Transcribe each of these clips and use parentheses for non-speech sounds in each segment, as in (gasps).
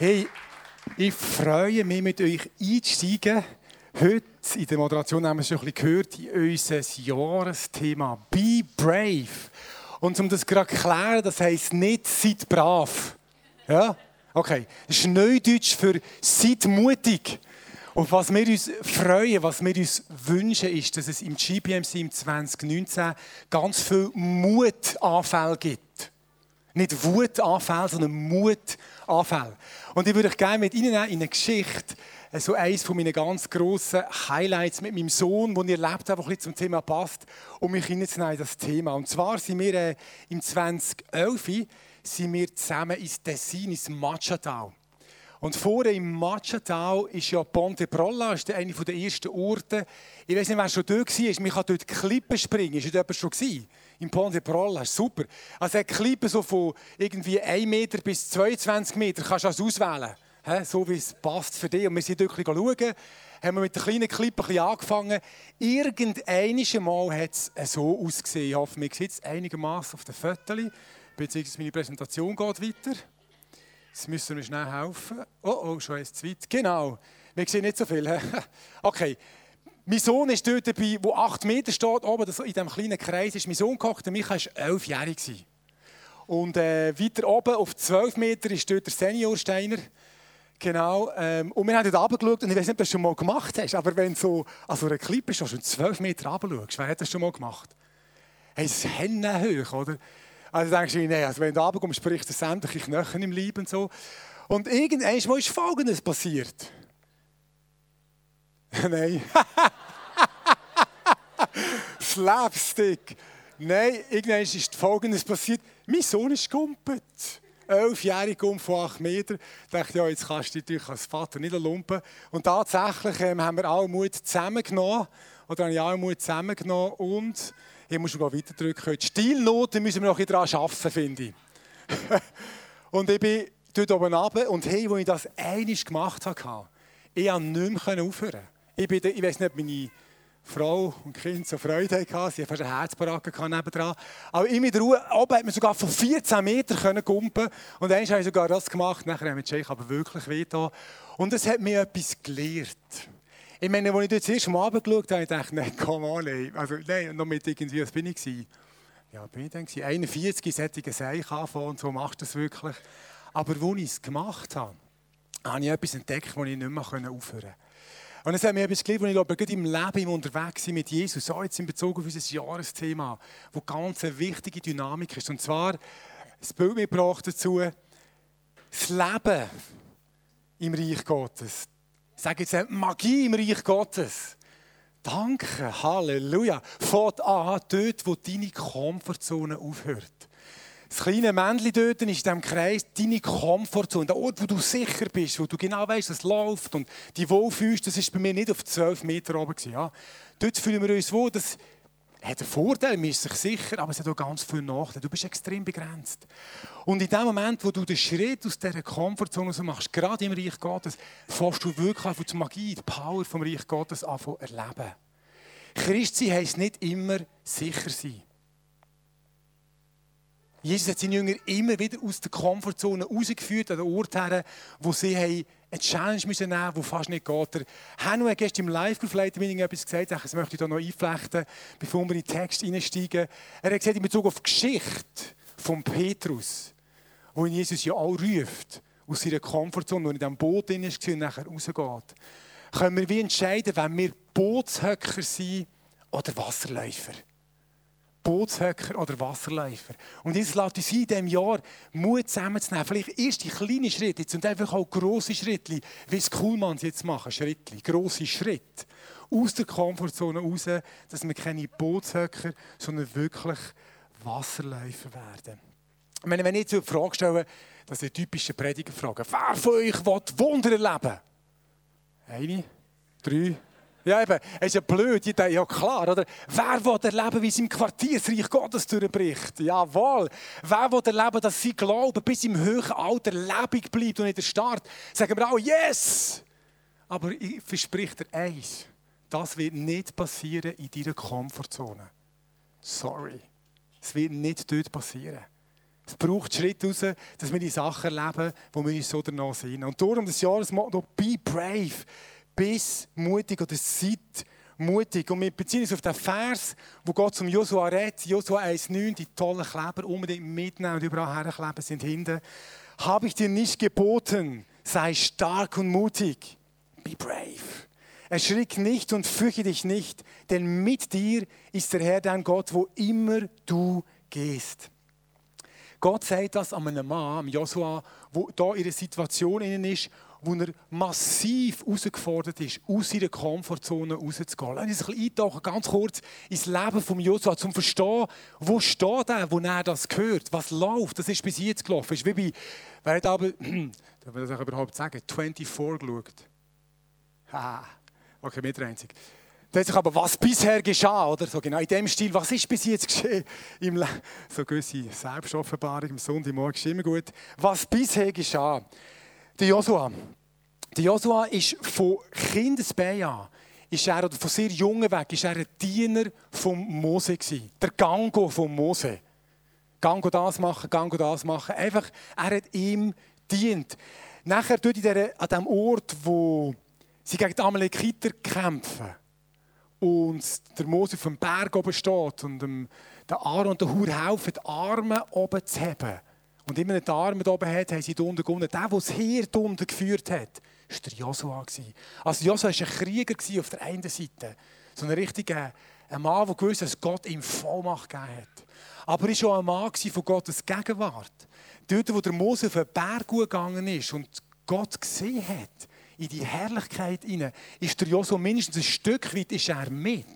Hey, ich freue mich, mit euch einzusteigen. Heute in der Moderation haben wir schon ein bisschen gehört, in unser Jahresthema Be Brave. Und um das gerade zu klären, das heisst nicht seid brav. Ja? Okay. Das ist Neudeutsch für seid mutig. Und was wir uns freuen, was wir uns wünschen, ist, dass es im GPMC im 2019 ganz viel Mutanfälle gibt. Nicht Wutanfälle, sondern Mutanfälle. Und ich würde euch gerne mit Ihnen in eine Geschichte, äh, so eines von meinen ganz grossen Highlights mit meinem Sohn, den ich erlebt habe, ein zum Thema passt, um mich in das Thema. Und zwar sind wir äh, im 2011 sind wir zusammen ins Tessin, ins Machatal. Und vorne im Machatal ist ja Ponte Prolla, ist einer der ersten Orte. Ich weiß nicht, wer schon dort war, man kann dort Klippen springen. Ist dort jemand schon gewesen? Im Ponte Prolla, super. Also Klippen so von irgendwie 1 Meter bis 22 Meter kannst du also auswählen. He? So wie es passt für dich. Und wir sind dort schauen, haben wir mit der kleinen Klippe ein angefangen. Irgendein Mal hat es so ausgesehen. Ich hoffe, man sieht es einigermaßen auf den Fotos. Beziehungsweise meine Präsentation geht weiter. Jetzt müssen wir schnell helfen. Oh, oh, schon ist zu weit. Genau. Wir sehen nicht so viel. (laughs) okay. Mein Sohn ist dort dabei, wo acht Meter steht, oben in diesem kleinen Kreis ist mein Sohn gekocht. Und Micha war elfjährig. Und äh, weiter oben, auf zwölf Meter, ist dort der Senior Steiner. Genau. Ähm, und wir haben dort runtergeschaut und ich weiß nicht, ob du das schon mal gemacht hast, aber wenn so an so einer Klippe schon zwölf Meter runterschaust, wer hat das schon mal gemacht? Hey, es ist hoch, oder? Also denkst du, nee, also wenn du runterkommst, spricht es sämtliche Knochen im Leib und so. Und irgendwann ist Folgendes passiert. (laughs) Nein. (laughs) Slapstick. Nein, irgendwann ist Folgendes passiert. Mein Sohn ist gumpet. Elfjährig um von acht Metern. Ich dachte, ja, jetzt kannst du dich als Vater nicht lumpen. Und tatsächlich ähm, haben wir alle Mut zusammengenommen. Oder habe ich alle Mut zusammengenommen und ich muss sogar weiterdrücken. Die Stilnoten müssen wir noch ein bisschen daran arbeiten, finde ich. (laughs) und ich bin dort oben runter und hey, als ich das einiges gemacht habe, ich konnte nicht mehr aufhören. Ich, bin, ich weiß nicht, meine Frau und Kind so Freude hatten. Sie hatten fast eine Herzbaracke nebendran. Aber in der Ruhe, oben hat man sogar von 14 Metern gumpen Und einmal habe ich sogar das gemacht. Nachher haben wir aber wirklich weh Und es hat mir etwas gelehrt. Ich meine, als ich das erste Mal runtergeschaut habe, dachte ich, nein, komm on, ey. Also, nein, noch mit irgendwie, was bin ich gewesen? Ja, bin ich dann gewesen? 41 sättige Seich anfangen und so machst du das wirklich. Aber als ich es gemacht habe, habe ich etwas entdeckt, das ich nicht mehr aufhören konnte. Und es hat mir etwas geliebt, wo ich glaube, gerade im Leben unterwegs bin mit Jesus, so jetzt in Bezug auf unser Jahresthema, wo ganz eine wichtige Dynamik ist. Und zwar, das Bild mitgebracht dazu, das Leben im Reich Gottes, ich sage jetzt Magie im Reich Gottes. Danke, Halleluja. Fahrt an, dort, wo deine Komfortzone aufhört. Das kleine Männchen dort ist in diesem Kreis deine Komfortzone. Der Ort, wo du sicher bist, wo du genau weißt, es läuft und die wohlfühlst, das ist bei mir nicht auf 12 Meter oben. Ja. Dort fühlen wir uns wohl, dass hat einen Vorteil, man ist sich sicher, aber es hat auch ganz viele Nachteile. Du bist extrem begrenzt. Und in dem Moment, wo du den Schritt aus dieser Komfortzone machst, gerade im Reich Gottes, fährst du wirklich an die Magie, die Power vom Reich Gottes an erleben. Christsein heisst nicht immer sicher sein. Jesus hat seine Jünger immer wieder aus der Komfortzone rausgeführt, an den Ort her, wo sie eine Challenge nehmen die fast nicht geht. Der Hanno hat gestern im Live-Group-Meeting etwas gesagt, das möchte ich hier noch einflechten, bevor wir in den Text einsteigen. Er hat gesagt, in Bezug auf die Geschichte von Petrus, wo ihn Jesus ja auch ruft, aus seiner Komfortzone, wo er in diesem Boot drin ist und nachher rausgeht, können wir wie entscheiden, wenn wir Bootshöcker sind oder Wasserläufer. Bootshöcker oder Wasserläufer. Und jetzt lässt uns in diesem Jahr Mut zusammenzunehmen. Vielleicht erste kleine Schritte und einfach auch grosse Schritte, wie es Kuhlmanns jetzt machen, Schritte, grosse Schritte. Aus der Komfortzone raus, dass wir keine Bootshöcker, sondern wirklich Wasserläufer werden. Ich meine, wenn ich jetzt die Frage stelle, das ist eine typische Predigerfrage. Wer von euch will Wunder erleben? Eine, drei, ja, eben, es ist ja blöd, ich denke, ja klar, oder? Wer will erleben, wie es im Quartiersreich Gottes durchbricht? Jawohl. Wer will erleben, dass sein Glaube bis im höheren Alter lebendig bleibt und nicht erstarrt? Sagen wir auch, yes! Aber ich verspreche dir eins, das wird nicht passieren in deiner Komfortzone. Sorry. Es wird nicht dort passieren. Es braucht Schritt raus, dass wir die Sachen erleben, wo wir uns so danach sehen. Und darum das Jahresmotto «Be brave», «Bis mutig» oder «Seid mutig». Und wir beziehen uns auf den Vers, wo Gott zum Josua redet, Josua 1,9, die tollen Kleber unbedingt mitnehmen und überall herkleben sind hinten. «Habe ich dir nicht geboten, sei stark und mutig, be brave». Erschrick nicht und fürchte dich nicht, denn mit dir ist der Herr dein Gott, wo immer du gehst. Gott sagt das an einem Mann, Joshua, der da einer Situation ist, wo er massiv herausgefordert ist, aus seiner Komfortzone rauszugehen. Lass uns ein bisschen eintauchen, ganz kurz ins Leben von Joshua, um zu verstehen, wo steht er, wo er das gehört, was läuft. Das ist bis jetzt gelaufen. Das ist wie bei, wer hat aber, (clears throat) darf man das überhaupt sagen, 24 geschaut? Ha. Okay, mit einzig. Da hat sich aber, was bisher geschah, oder so genau in dem Stil, was ist bis jetzt geschehen? Im Le so gewisse Selbstoffenbarung am Sonntagmorgen ist immer gut. Was bisher geschah. Der Joshua. Der Joshua ist von Kindesbein an, ist er, oder von sehr jungen weg, ist er ein Diener von Mose gewesen. Der Gango von Mose. Gango das machen, Gango das machen. Einfach, er hat ihm dient. Nachher tut er an dem Ort, wo sie gegen die Amalekiter kämpfen. Und der Mose auf dem Berg oben steht und dem, der Aaron und der Hur helfen, die Arme oben zu heben. Und immer die Arme oben hat, haben sie da unten gewonnen. Der, der Heer da unten geführt hat, war der Joshua. Also Joshua war ein Krieger auf der einen Seite. So ein richtiger ein Mann, der gewusst dass Gott ihm Vollmacht gegeben hat. Aber er war auch ein Mann von Gottes Gegenwart. Dort, wo der Mose auf den Berg gegangen ist und Gott gesehen hat, in die Herrlichkeit hinein, ist der Joshua mindestens ein Stück weit ist er mit.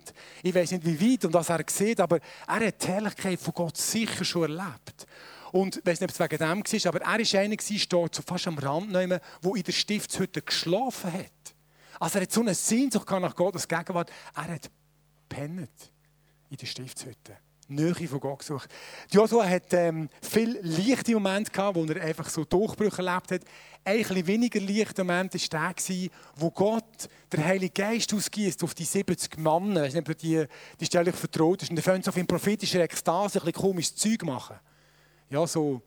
Ich weiß nicht, wie weit und was er sieht, aber er hat die Herrlichkeit von Gott sicher schon erlebt. Und ich weiß nicht, ob es wegen dem war, aber er war einer, steht so fast am Rand, der in der Stiftshütte geschlafen hat. Also er hat so eine Sehnsucht nach Gottes Gegenwart. Er hat pennt in der Stiftshütte. Nähe von Gott gesucht. Joshua hat ähm, viel leichte Momente gehabt, wo er einfach so Durchbrüche erlebt hat. Ein weniger leichter Moment war der, wo Gott der Heilige Geist ausgießt auf die 70 Männer. Ich weiß die, die Stelle vertraut ist. Und dann fängt auf in prophetischer Ekstase ein bisschen komisches Zeug machen. Ja, so,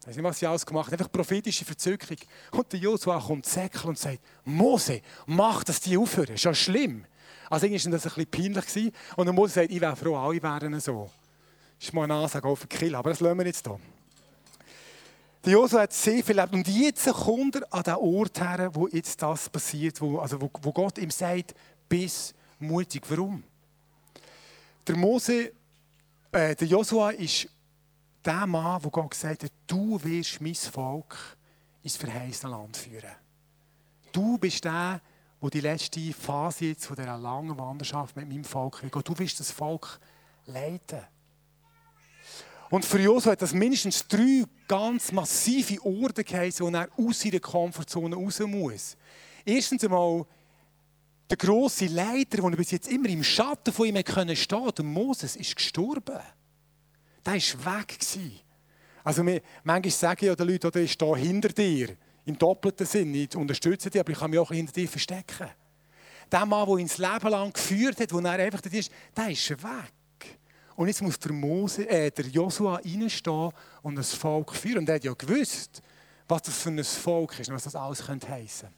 ich weiß nicht, was sie alles gemacht haben. Einfach prophetische Verzückung. Und der Joshua kommt säckeln und sagt, Mose, mach, dass die aufhören. Ist ja schlimm. Also irgendwie war das ein bisschen peinlich. Und der Mose sagt, ich wäre froh, alle wären so. Das ist mal eine Ansage auf den Kill, aber das lassen wir jetzt hier. Der Josua hat sehr viel erlebt. Und jetzt kommt er an den Ort her, wo jetzt das passiert, wo, also wo, wo Gott ihm sagt, bis mutig. Warum? Der Mose, äh, der Josua ist der Mann, wo Gott gesagt hat, du wirst mein Volk ins verheißene Land führen. Du bist der, wo die letzte Phase jetzt von dieser langen Wanderschaft mit meinem Volk geht. Du wirst das Volk leiten. Und für Josua hat das mindestens drei ganz massive Orte geheißen, wo er aus seiner Komfortzone raus muss. Erstens einmal, der grosse Leiter, der bis jetzt immer im Schatten von ihm stehen konnte, der Moses, ist gestorben. Der war weg. Also manchmal sagen ja die Leute, der ist da hinter dir. Im doppelten Sinn. Ich unterstütze dich, aber ich kann mich auch hinter dir verstecken. Der Mann, der ihn das Leben lang geführt hat, wo er einfach da ist, der ist weg. Und jetzt muss der, Mose, äh, der Joshua reinstehen und das Volk führen. Und er hat ja gewusst, was das für ein Volk ist und was das alles könnte heissen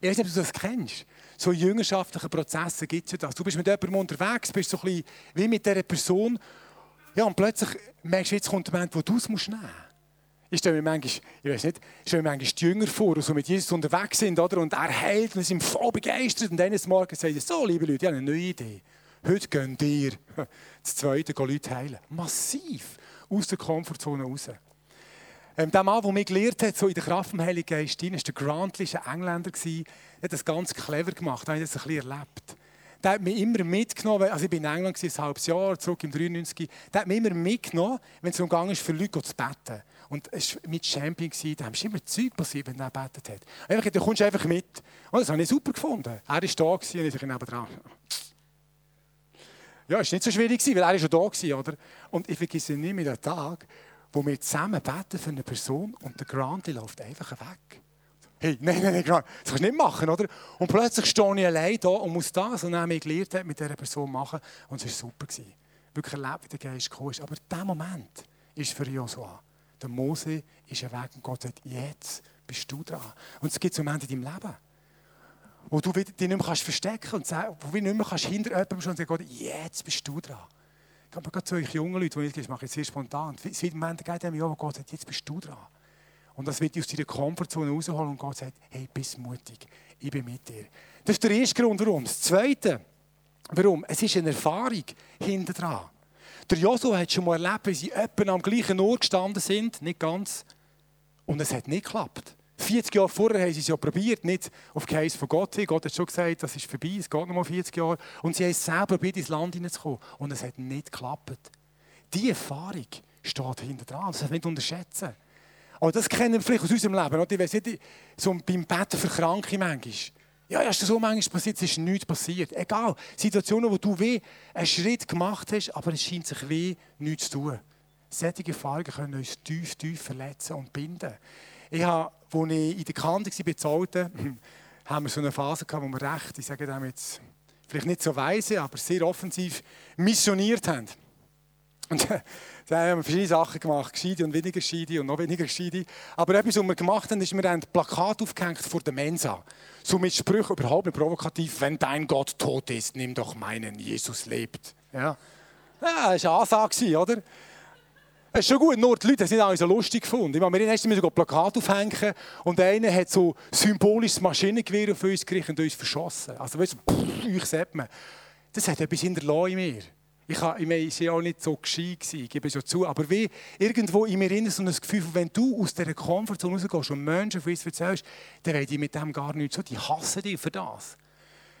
Ich weiß nicht, ob du das kennst. So jüngerschaftliche Prozesse gibt es ja das. Du bist mit jemandem unterwegs, bist so ein bisschen wie mit dieser Person. Ja, und plötzlich merkst du, jetzt kommt der Moment, wo du es nehmen musst. Ich stelle mir manchmal, ich weiß nicht, ich stelle mir manchmal die Jünger vor, die so mit Jesus unterwegs sind, oder? Und er heilt und sind voll begeistert. Und eines Morgens sagt er, so, liebe Leute, ich habe eine neue Idee. Heute gehen ihr (laughs) das zweite Leute heilen. Massiv aus der Komfortzone raus. Ähm, der Mann, der mich gelehrt hat, so in der Kraft vom Heiligen Geist, war der Grantley, ein Engländer. Der hat das ganz clever gemacht, da habe ich das ein bisschen erlebt. Der hat mich immer mitgenommen, also ich war in England ein halbes Jahr, zurück im 93. Der hat mich immer mitgenommen, wenn es ging, ist, für Leute zu beten. Und es war mit Champion, da haben immer Zeug passiert, wenn er gebetet hat. Einfach, da kommst einfach mit. Und das habe ich super gefunden. Er war da und ich war nebenan. Ja, es war nicht so schwierig, weil er schon da war. Oder? Und ich vergesse nicht mehr den Tag, wo wir zusammen beten für eine Person und der Grant läuft einfach weg. Hey, nein, nein, nein, das kannst du nicht machen, oder? Und plötzlich stehe ich allein da und muss das, was mir gelernt hat, mit dieser Person machen. Und es war super. Wirklich erlebt, wie der Geist gekommen ist. Aber dieser Moment ist für Joshua Der Mose ist ein Weg und Gott sagt, jetzt bist du dran. Und es gibt so Momente in deinem Leben, wo du dich nicht mehr kannst verstecken und wo du nicht mehr kannst hinter jemandem schon sagen, Gott, jetzt bist du dran. Ich habe gerade zu euch jungen Leuten, die ich mache jetzt sehr spontan. Es wird Momente geben, wo Gott sagt, jetzt bist du dran. Und das wird dich aus deiner Komfortzone rausholen und Gott sagt, hey, bist mutig, ich bin mit dir. Das ist der erste Grund, warum. Das zweite, warum? Es ist eine Erfahrung hinter dran. Der Joshua hat schon mal erlebt, wie sie etwa am gleichen Ort gestanden sind, nicht ganz, und es hat nicht geklappt. 40 Jahre vorher haben sie es ja probiert, nicht auf Geheiß von Gott hin. Gott hat schon gesagt, das ist vorbei, es geht noch mal 40 Jahre. Und sie haben es selber probiert, ins Land hineinzukommen. Und es hat nicht geklappt. Diese Erfahrung steht hinter dran. Das darf nicht unterschätzen. Aber das kennen wir vielleicht aus unserem Leben. Ich weiß nicht, so beim Betten für Kranke manchmal. Ja, ist das so manchmal passiert, es ist nichts passiert. Egal, Situationen, wo du weh einen Schritt gemacht hast, aber es scheint sich weh nichts zu tun. Solche Erfahrungen können uns tief, tief verletzen und binden. Ich habe, als ich in der Kante war, bei Zolten, (clears throat) haben wir so eine Phase gehabt, wo wir recht, ich sage dem jetzt, vielleicht nicht so weise, aber sehr offensiv missioniert haben. Und (laughs) da haben wir verschiedene Sachen gemacht, gescheide und weniger gescheide und noch weniger gescheide. Aber etwas, was wir gemacht haben, ist, wir haben ein Plakat aufgehängt vor der Mensa. So mit Sprüchen, überhaupt nicht provokativ, wenn dein Gott tot ist, nimm doch meinen, Jesus lebt. Ja, ja das war eine Ansage, oder? Es ist schon gut, nur die Leute haben es nicht alle so lustig gefunden. Ich meine, wir mussten sogar Plakat aufhängen und einer hat so symbolisches Maschinengewehr auf uns gerichtet und uns verschossen. Also, weißt du, pff, euch sieht man. Das hat etwas hinterlassen in mir. Ich, war auch nicht so gescheit, ich gebe es ja zu, aber wie irgendwo in mir innen so ein Gefühl, wenn du aus dieser Komfortzone rausgehst und Menschen von uns erzählst, dann wollen die mit dem gar nichts so, die hassen dich für das.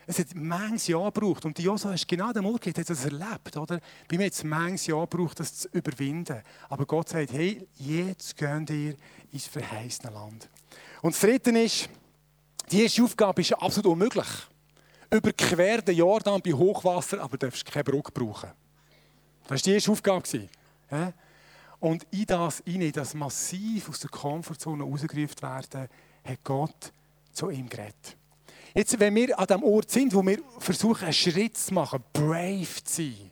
Es hat manches Jahr gebraucht. Und Josua ist genau der Morgen, hat das erlebt. Oder? Bei mir hat es manches Jahr gebraucht, das zu überwinden. Aber Gott sagt, hey, jetzt gehen ihr ins verheißene Land. Und das Dritte ist, die erste Aufgabe ist absolut unmöglich. Überquer den Jordan bei Hochwasser, aber du darfst keine Brücke brauchen. Das war die erste Aufgabe. Und in das, in das massiv aus der Komfortzone rausgerufen werden, hat Gott zu ihm geredet. Jetzt, wenn wir an dem Ort sind, wo wir versuchen, einen Schritt zu machen, brave zu sein,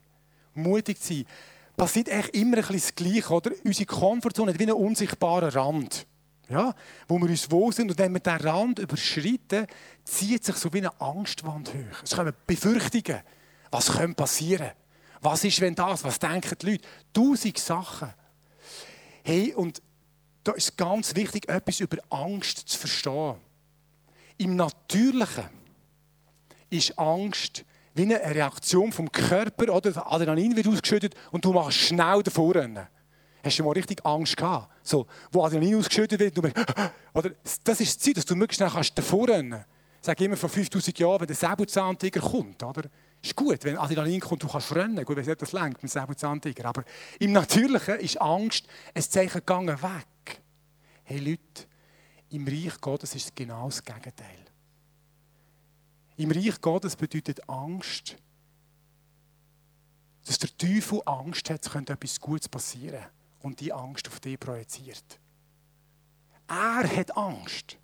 mutig zu sein, passiert eigentlich immer ein bisschen das Gleiche. Oder? Unsere Komfortzone hat wie einen unsichtbaren Rand, ja? wo wir uns wohl sind. Und wenn wir diesen Rand überschreiten, zieht sich so wie eine Angstwand hoch. Es kommen Befürchtungen. Was könnte passieren? Was ist, wenn das? Was denken die Leute? Tausend Sachen. Hey, und da ist ganz wichtig, etwas über Angst zu verstehen. Im Natürlichen ist Angst wie eine Reaktion vom Körper, oder Adrenalin wird ausgeschüttet und du machst schnell davor. Hast du mal richtig Angst gehabt? So, wo Adrenalin ausgeschüttet wird, du (gasps) oder das ist das Ziel, dass du möglichst schnell kannst davor rennen. Ich sage immer vor 5000 Jahren, wenn der Säbelzahntiger kommt, oder? Ist gut, wenn Adrenalin kommt, du kannst rennen. Gut, wenn nicht das lenkt mit Säbelzahntiger. Aber im Natürlichen ist Angst ein Zeichen gegangen weg. Hey Leute, im Reich Gottes ist es genau das Gegenteil. Im Reich Gottes bedeutet Angst, dass der Teufel Angst hat, es könnte etwas Gutes passieren und die Angst auf dich projiziert. Er hat Angst.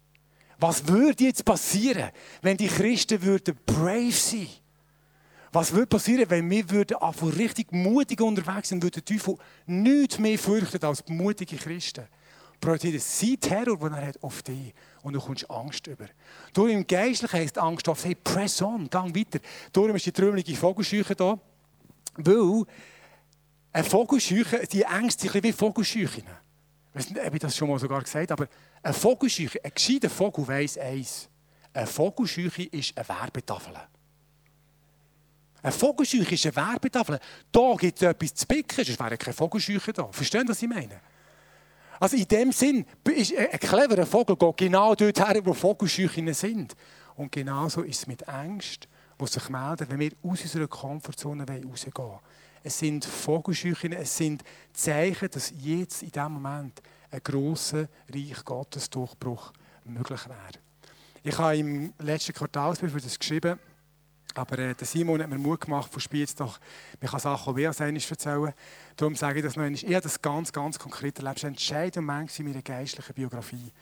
Was würde jetzt passieren, wenn die Christen würden brave sein? Was würde passieren, wenn wir würden richtig mutig unterwegs sind, würde der Teufel nichts mehr fürchten als mutige Christen? projiziert sein Terror, den er hat, auf dich. Und du kommst Angst über. Darum im Geistlichen heisst Angst auf, hey, press on, gang weiter. Darum ist die trümmelige Vogelscheuche da. Weil eine Vogelscheuche, die Ängste sind wie Vogelscheuchen. Ich weiß nicht, ob ich das schon mal sogar gesagt aber eine Vogelscheuche, ein gescheiter Vogel weiss eins. Eine Vogelscheuche ist eine Werbetafel. Eine Vogelscheuche ist eine Werbetafel. Da gibt es etwas zu picken, sonst wäre keine Vogelscheuche da. Verstehen Sie, was ich meine? Also in dem Sinn ist ein cleverer Vogel geht genau dort her, wo Vogelscheuchen sind. Und genauso ist es mit Ängsten, die sich melden, wenn wir aus unserer Komfortzone rausgehen wollen. Es sind Vogelscheuchen, es sind Zeichen, dass jetzt in diesem Moment ein grosser Reich Gottes Durchbruch möglich wäre. Ich habe im letzten Quartalsbrief das geschrieben, aber äh, der Simon hat mir Mut gemacht, von Spiez doch, man kann Sachen wie als eines erzählen. Darum sage ich das noch einmal. Ich habe das ganz, ganz konkret erlebt. Es war entscheidend Moment in meiner geistlichen Biografie.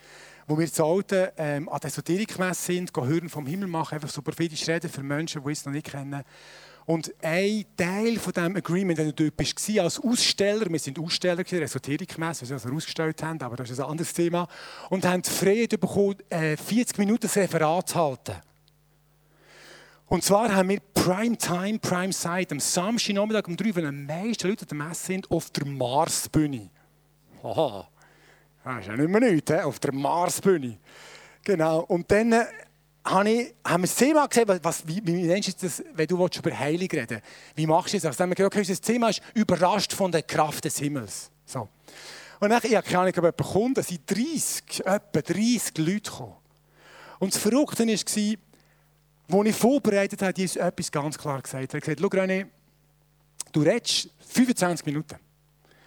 Wo wir zu Alten ähm, an der Esoterikmesse sind, hören vom Himmel machen, einfach so prophetisch reden für Menschen, die es noch nicht kennen. Und ein Teil von diesem Agreement, wenn du dort bist, als Aussteller, wir sind Aussteller, Esoterikmesse, wir ausgestellt haben, aber das ist ein anderes Thema, und haben die Freiheit bekommen, 40 äh, Minuten das Referat zu halten. Und zwar haben wir Prime Time, Prime Side am Samstagnachmittag um drei, wenn die meisten Leute an der Messe sind, auf der Marsbühne. Aha, das ist ja nicht mehr nichts, auf der Marsbühne. Genau, und dann äh, habe ich, haben wir das Thema gesehen, was, wie, wie nennst du das, wenn du über Heilung reden Wie machst du das? Also, dann haben wir gesagt, okay, das Thema ist überrascht von der Kraft des Himmels. So. Und dann, ich habe keine Ahnung, ob jemand kommt, da sind 30, etwa 30 Leute gekommen. Und das Verrückte war, als ich vorbereitet habe, die ist etwas ganz klar gesagt. Er hat gesagt, schau René, du redest 25 Minuten.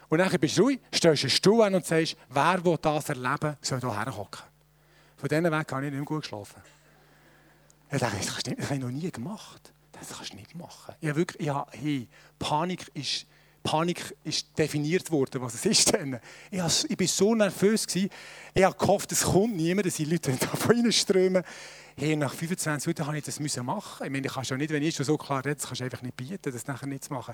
Und dann bist du ruhig, stellst einen Stuhl an und sagst, wer will das erleben, soll hier herhocken. Von diesen Weg habe ich nicht mehr gut geschlafen. Ich dachte, das, nicht, das habe ich noch nie gemacht. Das kannst du nicht machen. Ich habe wirklich, ich hey, Panik ist, Panik ist definiert worden, was es ist (laughs) denn. Ich, war so nervös. Gewesen. Ich habe gehofft, es kommt niemand, dass die Leute (laughs) da reinströmen. Hey, nach 25 Minuten musste ich das müssen machen. Ich meine, ich kann schon nicht, wenn ich schon so klar rede, kannst du einfach nicht bieten, das nachher nicht zu machen.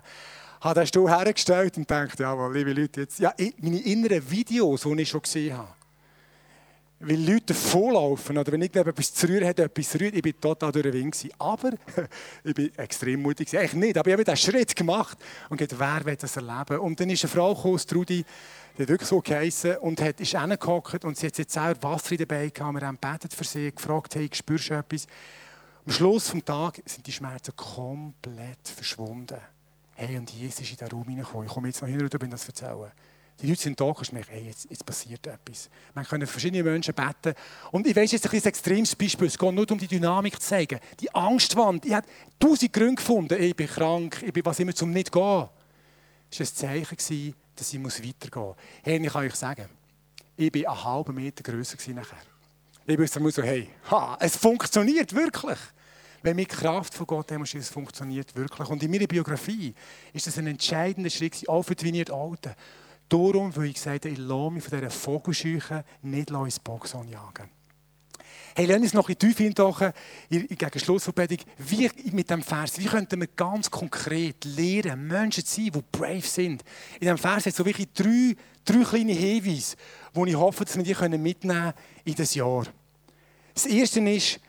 Ich habe den Stuhl hergestellt und dachte, ja, liebe Leute, jetzt, ja, meine inneren Videos, die ich schon gesehen habe, weil Leute volllaufen oder wenn irgendjemand zu rühren hat, etwas rührt, ich war total durch den Wind. Aber (laughs) ich bin extrem mutig. Eigentlich nicht, aber ich habe diesen Schritt gemacht und gesagt, wer will das erleben? Und dann ist eine Frau gekommen, Trudi, die hat wirklich so geheissen und hat, ist hingehockt und sie hat jetzt auch Wasser dabei gehabt. Wir haben gebetet für sie, gefragt, hey, spürst du etwas? Am Schluss des Tages sind die Schmerzen komplett verschwunden. Hey, und Jesus ist in den Raum hineingekommen. Ich komme jetzt noch hin und das erzählen. Die Leute sind da und merken, hey, jetzt, jetzt passiert etwas. Man können verschiedene Menschen beten. Und ich weiß jetzt ein, ein extremes Beispiel. Es geht nur um die Dynamik zu zeigen. Die Angstwand. Ich habe tausend Gründe gefunden. Ich bin krank, ich bin was immer zum nicht gehen. Es war ein Zeichen, dass ich weitergehen muss. Hey, ich kann euch sagen, ich war einen halben Meter grösser nachher. Ich immer so, hey, ha, es funktioniert wirklich. Wenn wir die Kraft von Gott haben, es funktioniert wirklich. Und in meiner Biografie ist das ein entscheidender Schritt, auch für die Viniert Alten. Darum, weil ich gesagt habe, ich lasse mich von dieser Vogelscheuche nicht ins Boxhorn jagen. Hey, lass uns noch ein bisschen tief eintauchen, gegen Schluss der Predigt, wie mit dem Vers, wie könnten wir ganz konkret lernen, Menschen zu sein, die brave sind. In diesem Vers hat es so wirklich drei, drei kleine Hinweise, die ich hoffe, dass wir die mitnehmen können in das Jahr. Das erste ist,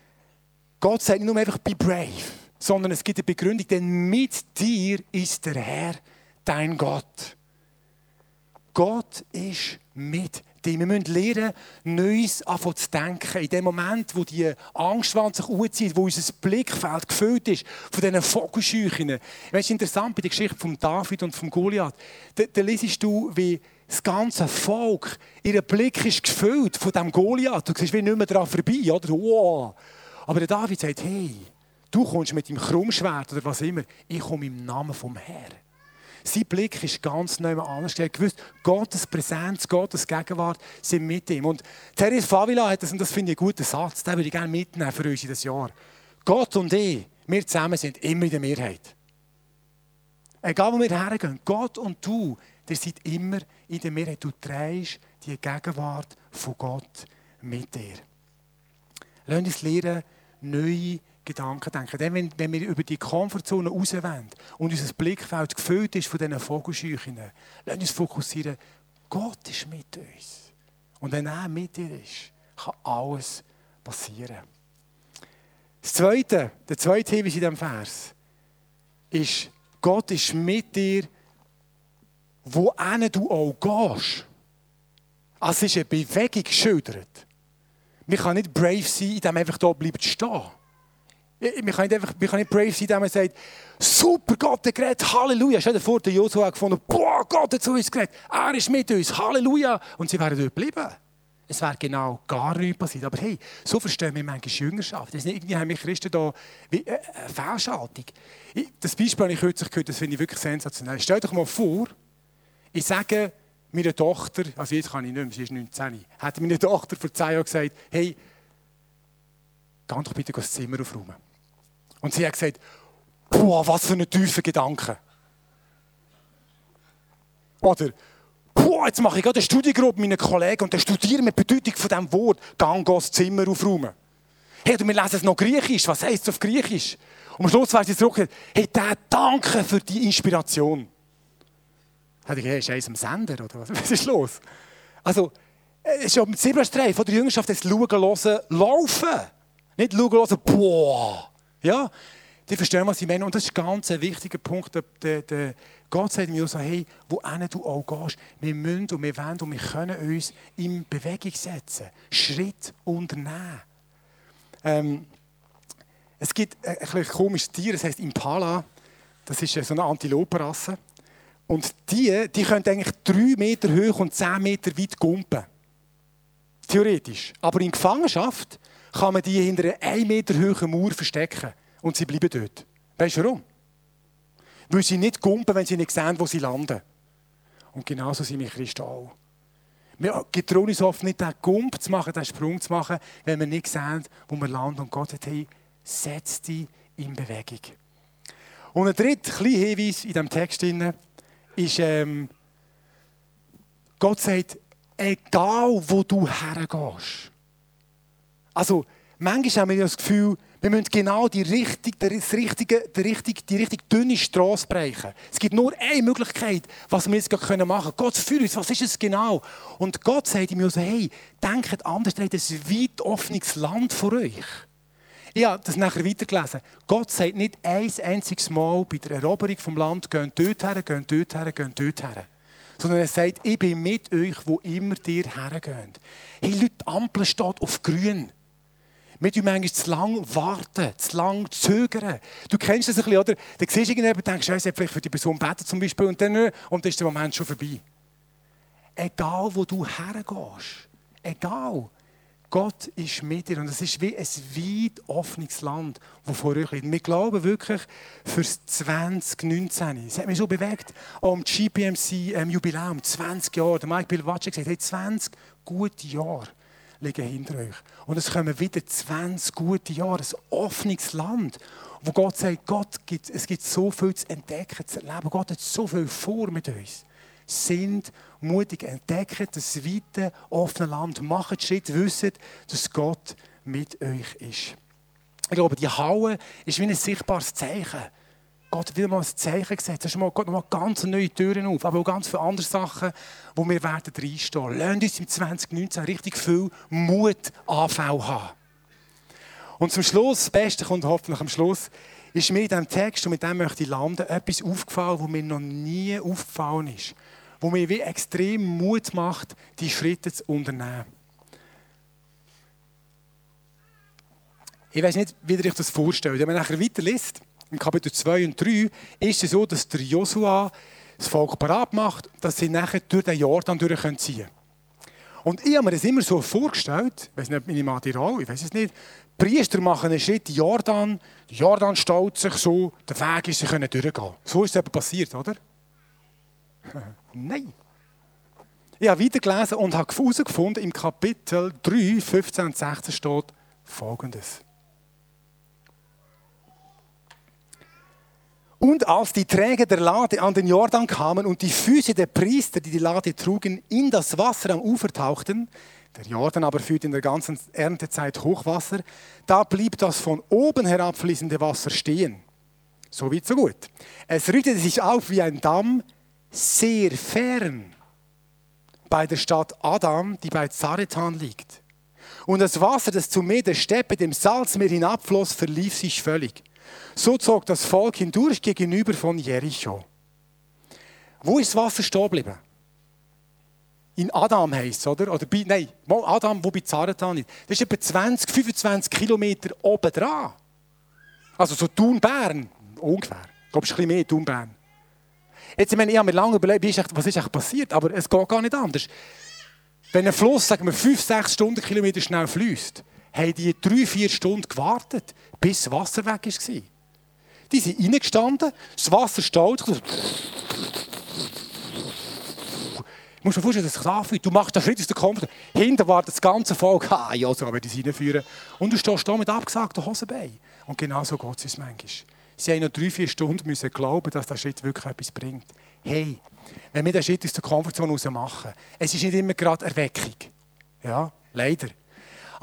Gott sagt nicht nur einfach, be brave, sondern es gibt eine Begründung, denn mit dir ist der Herr, dein Gott. Gott ist mit dir. Wir müssen lernen, Neues anfangen zu denken. In dem Moment, wo die Angstwand sich anzieht, wo unser Blickfeld gefüllt ist von diesen Vogelscheuchen. Weißt du, interessant bei der Geschichte von David und von Goliath, da, da liest du, wie das ganze Volk, ihr Blick ist gefüllt von diesem Goliath. Du siehst wie nicht mehr daran vorbei, oder? Wow. Aber der David sagt, hey, du kommst mit deinem Krummschwert oder was immer, ich komme im Namen vom Herrn. Sein Blick ist ganz neu anders. Er hat gewusst, Gottes Präsenz, Gottes Gegenwart sind mit ihm. Und Therese Favila hat das, und das finde ich einen guten Satz, den würde ich gerne mitnehmen für uns in das Jahr. Gott und ich, wir zusammen sind immer in der Mehrheit. Egal wo wir hergehen, Gott und du, ihr seid immer in der Mehrheit. Du trägst die Gegenwart von Gott mit dir. Lass uns lernen, neue Gedanken denken. Dann, wenn, wenn wir über die Komfortzone rauswenden und unser Blickfeld gefüllt ist von diesen Vogelscheuchen, lass uns fokussieren, Gott ist mit uns. Und wenn er mit dir ist, kann alles passieren. Das Zweite, der zweite Hinweis in diesem Vers ist, Gott ist mit dir, wo du auch gehst. Also es ist eine Bewegung geschildert. Man kann nicht brave sein, indem man einfach da bleibt stehen. Wir können nicht, brave sein, indem man sagt, super, Gott hat geredet, Halleluja. Stell dir vor, der Joshua gefunden, boah, Gott hat zu uns geredet, er ist mit uns, Halleluja. Und sie wären dort geblieben. Es wäre genau gar nichts passiert. Aber hey, so verstehen wir manchmal Jüngerschaft. Nicht, irgendwie haben wir Christen da wie äh, eine Fehlschaltung. Das Beispiel, das ich kürzlich gehört das finde ich wirklich sensationell. Stell dir mal vor, ich sage meiner Tochter, also jetzt kann ich nicht mehr, sie ist 19, hat meine Tochter vor zehn Jahren gesagt, hey, geh doch bitte das Zimmer aufräumen. Und sie hat gesagt, boah, was für ein tiefer Gedanke. Oder, boah, jetzt mache ich gerade eine Studiengruppe mit meinen Kollegen und dann studiere mit Bedeutung von diesem Wort, das Zimmer aufräumen. Hey, du, wir lesen es noch Griechisch. Was heisst es auf Griechisch? Und am Schluss werden sie zurück. Hey, der danke für die Inspiration. Hätte ich, hey, ist eins am Sender oder was? (laughs) Was ist los? Also, es ist ja im Zebrastreif von der Jüngerschaft das Schauen, Hören, Laufen. Nicht Schauen, Hören, boah. Ja, die verstehen, was ich meine. Und das ist ein ganz wichtiger Punkt. Der, der, Gott sagt mir so, hey, wo du auch gehst, wir müssen und wir wollen und wir können uns in Bewegung setzen. Schritt unternehmen. Ähm, es gibt ein, ein komisches Tier, das heißt Impala. Das ist so eine Antilopenrasse. Und die, die können eigentlich drei Meter hoch und zehn Meter weit gumpen. Theoretisch. Aber in Gefangenschaft kann man die hinter einer 1 Meter hohen Mauer verstecken. Und sie bleiben dort. Weißt du warum? Weil sie nicht gumpen, wenn sie nicht sehen, wo sie landen. Und genauso sind wir Christen auch. Wir getrauen uns oft nicht, den Gump zu machen, den Sprung zu machen, wenn wir nicht sehen, wo wir landen. Und Gott sagt, hey, setz dich in Bewegung. Und ein dritter kleiner Hinweis in diesem Text ist, ähm, Gott sagt, egal wo du hergehst. Also, manchmal haben wir das Gefühl, wir müssen genau die richtige, das richtige, die, richtige, die richtig dünne Straße brechen. Es gibt nur eine Möglichkeit, was wir jetzt machen können. Gott für uns, was ist es genau? Und Gott sagt ihm so, hey, denkt anders, ihr habt ein weit offenes Land vor euch. Ich habe das nachher weitergelesen. Gott sagt nicht ein einziges Mal bei der Eroberung vom Land, geht dort her, geht dort her, geht dort her. Sondern er sagt, ich bin mit euch, wo immer ihr hergeht. Hey Leute, die Ampel steht auf grün. Wir tun manchmal zu lang warten, zu lang zögern. Du kennst das ein bisschen, oder? Dann siehst du irgendjemanden und denkst, ich vielleicht für die Person beten zum Beispiel und dann, und dann ist der Moment schon vorbei. Egal, wo du hergehst, egal, Gott ist mit dir und es ist wie ein weit offenes Land, das vor euch liegt. Wir glauben wirklich fürs 2019. Es hat mich so bewegt, am GPMC-Jubiläum, 20 Jahre. Der Mike Bilwatschek gesagt, hey, 20 gute Jahre liegen hinter euch. Und es kommen wieder 20 gute Jahre, ein offenes Land, wo Gott sagt, Gott gibt, es gibt so viel zu entdecken, zu erleben. Gott hat so viel vor mit uns sind mutig, entdecken das weite, offene Land, machen Schritt, wissen, dass Gott mit euch ist. Ich glaube, die Halle ist wie ein sichtbares Zeichen. Gott wieder mal ein Zeichen. Da ist mal, Gott nochmal ganz neue Türen auf, aber auch ganz viele andere Sachen, wo wir werden reinstehen. Lasst uns im 2019 richtig viel Mut Anfall haben. Und zum Schluss, das Beste kommt hoffentlich am Schluss, ist mir in diesem Text, und mit dem möchte ich landen, etwas aufgefallen, was mir noch nie aufgefallen ist wo mir wie extrem Mut macht, die Schritte zu unternehmen. Ich weiß nicht, wie ihr euch das vorstellt. Wenn man nachher weiterliest, im Kapitel 2 und 3, ist es so, dass der Josua das Volk parat macht, dass sie nachher durch den Jordan durch ziehen können. Und ich habe mir das immer so vorgestellt, ich weiß nicht, meine Mann auch, ich weiß es nicht, die Priester machen einen Schritt Jordan, der Jordan staut sich so, der Weg ist, sie können durchgehen. So ist es eben passiert, oder? (laughs) Nein. Ich habe weitergelesen und habe herausgefunden, im Kapitel 3, 15 und 16 steht folgendes. Und als die Träger der Lade an den Jordan kamen und die Füße der Priester, die die Lade trugen, in das Wasser am Ufer tauchten, der Jordan aber führt in der ganzen Erntezeit Hochwasser, da blieb das von oben herabfließende Wasser stehen. So weit, so gut. Es richtete sich auf wie ein Damm, sehr fern bei der Stadt Adam, die bei Zaretan liegt. Und das Wasser, das zum Meer der Steppe, dem Salzmeer hinabfloss, verlief sich völlig. So zog das Volk hindurch gegenüber von Jericho. Wo ist das Wasser stehen geblieben? In Adam heisst es, oder? oder bei, nein, Adam, wo bei Zaretan liegt. Das ist etwa 20, 25 Kilometer oben dran. Also so Thun-Bern, ungefähr. Ich glaube, es ist ein bisschen mehr Thun-Bern. Jetzt, ich, meine, ich habe mir lange überlegt, was ist eigentlich passiert, aber es geht gar nicht anders. Wenn ein Fluss, sagen wir, 5, 6 Stundenkilometer schnell fließt, haben die 3, 4 Stunden gewartet, bis das Wasser weg war. Die sind reingestanden, das Wasser staut. Du musst dir vorstellen, sich anfühlt. Du machst den Schritt aus der Komfort. Hinten wartet das ganze Volk. (laughs) Ah, ja, so werde ich es reinführen. Und du stehst da mit abgesagten Hosenbeinen. Und genau so geht es uns manchmal. Sie haben noch drei, vier Stunden müssen glauben, dass der Schritt wirklich etwas bringt. Hey, wenn wir den Schritt aus der Komfortzone raus machen, es ist nicht immer gerade Erweckung. Ja, leider.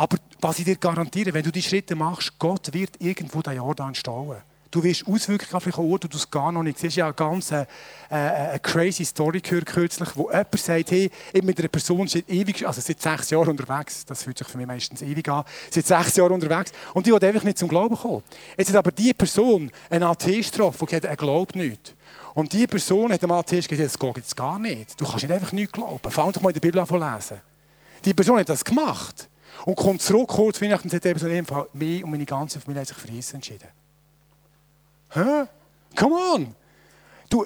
Aber was ich dir garantiere, wenn du die Schritte machst, Gott wird irgendwo den Jordan stauen. Du wirst Auswirkungen auf einen Ort, wo du es gar noch nicht siehst. Ich habe eine ganz äh, äh, eine crazy Story gehört kürzlich, wo jemand sagt, hey, ich mit einer Person seit ewig, also seit sechs Jahren unterwegs, das fühlt sich für mich meistens ewig an, seit sechs Jahren unterwegs und die wollte einfach nicht zum Glauben kommen. Jetzt hat aber diese Person einen Atheist getroffen, der gesagt er glaubt nicht. Und diese Person hat dem Atheist gesagt, das geht jetzt gar nicht. Du kannst nicht einfach nicht glauben. Fang doch mal in der Bibel an zu lesen. Die Person hat das gemacht und kommt zurück kurz Weihnachten und sagt eben so, Fall, mich und meine ganze Familie haben sich für Jesus entschieden. Hä? Come on! Du,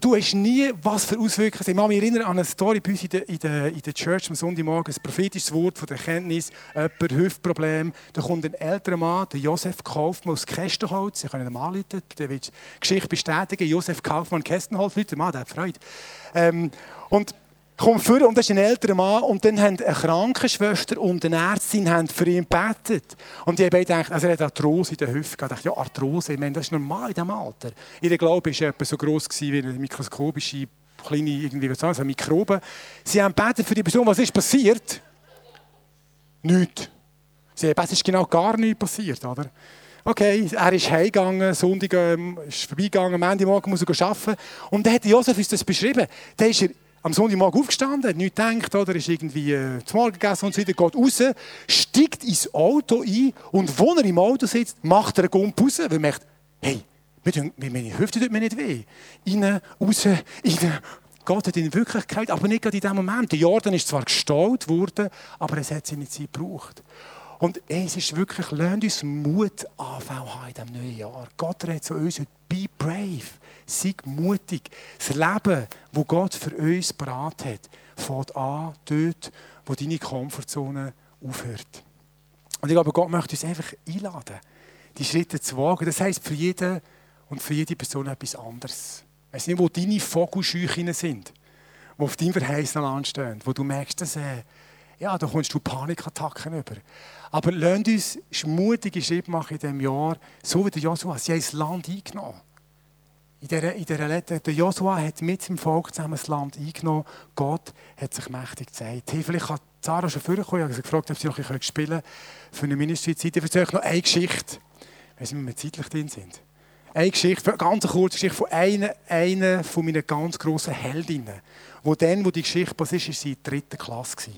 du hast nie, was für Auswirkungen Ich kann mich erinnern an eine Story bei uns in der, in der, in der Church am Sonntagmorgen, ein prophetisches Wort von der Erkenntnis, jemand Hüftproblem. Da kommt ein älterer Mann, der Josef Kaufmann aus Kästenholz. Sie können ihn anrufen, der will die Geschichte bestätigen. Josef Kaufmann, Kästenholz, Leute, Mann, der hat Freude. Ähm, und kommt vor und das ist ein älterer Mann und dann haben eine Krankenschwester und eine Ärztin haben für ihn gebetet. Und die haben gedacht, also er hat Arthrose in der Hüfte. Ich dachte, ja, Arthrose, ich meine, das ist normal in diesem Alter. Ihr Glaube war etwa so groß wie eine mikroskopische kleine irgendwie, was sagen, Mikroben. Sie haben gebetet für die Person, was ist passiert? Nichts. Sie haben, es ist genau gar nichts passiert, oder? Okay, er ist heimgegangen, Sonntag ähm, ist vorbeigegangen, am Ende Morgen muss er arbeiten. Und dann hat Josef uns das beschrieben. Da ist er am Sonntagmorgen aufgestanden, hat nichts gedacht, oder ist irgendwie äh, zum Morgen gegessen und so weiter, geht raus, steigt ins Auto ein und wo er im Auto sitzt, macht er eine Gump weil er merkt, hey, meine Hüfte tut mir nicht weh. Rein, raus, rein. Gott hat in Wirklichkeit, aber nicht gerade in dem Moment. Der Jordan ist zwar gestaut worden, aber es hat seine Zeit gebraucht. Und ey, es ist wirklich, lernt uns Mut anfangen in diesem neuen Jahr. Gott redet zu uns, be brave. Sei mutig. Das Leben, das Gott für uns parat hat, fängt an dort, wo deine Komfortzone aufhört. Und ich glaube, Gott möchte uns einfach einladen, die Schritte zu wagen. Das heisst für jeden und für jede Person etwas anderes. Ich weiß nicht, wo deine Vogelscheuchen sind, die auf deinem verheißenen Land stehen, wo du merkst, dass, äh, ja, da kommst du Panikattacken über. Aber lasst uns mutige Schritte machen in diesem Jahr, so wie der Joshua. Sie haben das Land eingenommen. In dieser, in dieser der Joshua hat mit dem Volk zusammen das Land eingenommen. Gott hat sich mächtig gezeigt. Hey, vielleicht hat Sarah schon vorgekommen. Ich habe gefragt, ob sie noch ein spielen für eine Ministry-Zeit. Ich erzähle euch noch eine Geschichte, wenn wir zeitlich drin sind. Eine Geschichte, eine ganz kurze Geschichte von einer, einer von meinen ganz grossen Heldinnen. Wo dann, wo die Geschichte passiert ist, sie in der dritten Klasse.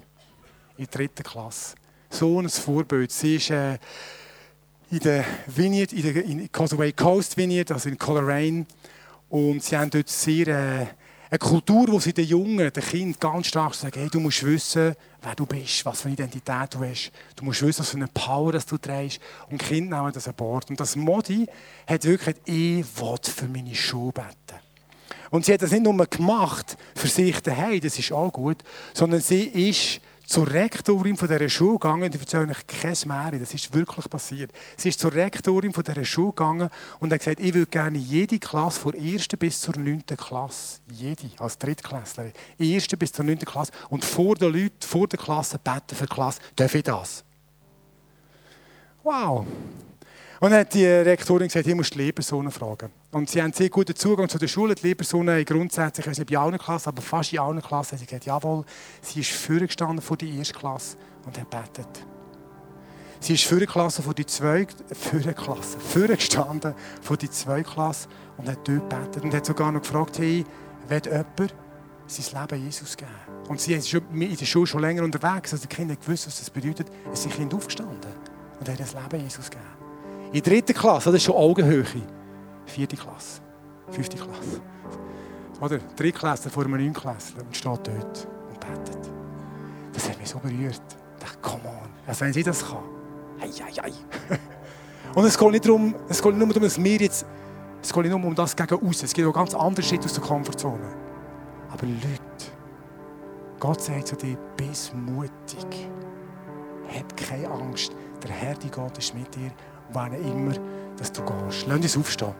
In der dritten Klasse. So ein Vorbild. Sie ist äh, in der Vineyard, in der in Causeway Coast Vineyard, also in Coleraine, und sie haben dort sehr äh, eine Kultur, wo sie den Jungen, den Kindern ganz stark sagen, hey, du musst wissen, wer du bist, was für eine Identität du hast. Du musst wissen, was für eine Power das du trägst. Und die Kinder nehmen das an Bord. Und das Modi hat wirklich, ich will für meine Schuhe beten. Und sie hat das nicht nur gemacht für sich daheim, das ist auch gut, sondern sie ist zur Rektorin von dieser Schule gegangen, die erzähle euch kein Märchen, das ist wirklich passiert. Sie ist zur Rektorin von dieser Schule gegangen und hat gesagt, ich würde gerne jede Klasse, von der 1. bis zur 9. Klasse, jede, als Drittklässlerin, 1. bis zur 9. Klasse und vor den Leuten, vor der Klasse beten für die Klasse, darf ich das? Wow! Und dann hat die Rektorin gesagt, ich muss die Lehrpersonen fragen. Und sie haben sehr guten Zugang zu der Schule. Die Lehrpersonen grundsätzlich, also bei allen Klassen, aber fast in allen Klassen, haben sie gesagt, jawohl, sie ist vorgestanden vor der ersten Klasse und hat betet. Sie ist vor die zweite Klasse, vorgestanden vor die zweite Klasse und hat dort betet. Und hat sogar noch gefragt, hey, wird jemand sein Leben Jesus geben? Und sie ist in der Schule schon länger unterwegs, also die Kinder gewusst, was das bedeutet. Es sind Kinder aufgestanden und haben das Leben Jesus gegeben. In der dritten Klasse, das ist schon Augenhöhe. Vierte Klasse, fünfte Klasse. Oder Drittklässler vor einem Neunklässler und steht dort und betet. Das hat mich so berührt. Ich dachte, come on, also wenn sie das kann. Hei, hei, hei. (laughs) Und es geht nicht darum, es geht nicht nur darum, dass wir jetzt, es geht nicht nur um das gegen uns, es geht auch ganz andere Schritte aus der Komfortzone. Aber Leute, Gott sagt zu dir, bist mutig. Hab keine Angst. Der Herr, die Gott ist mit dir wann immer dass du gehst. Lass uns aufstehen.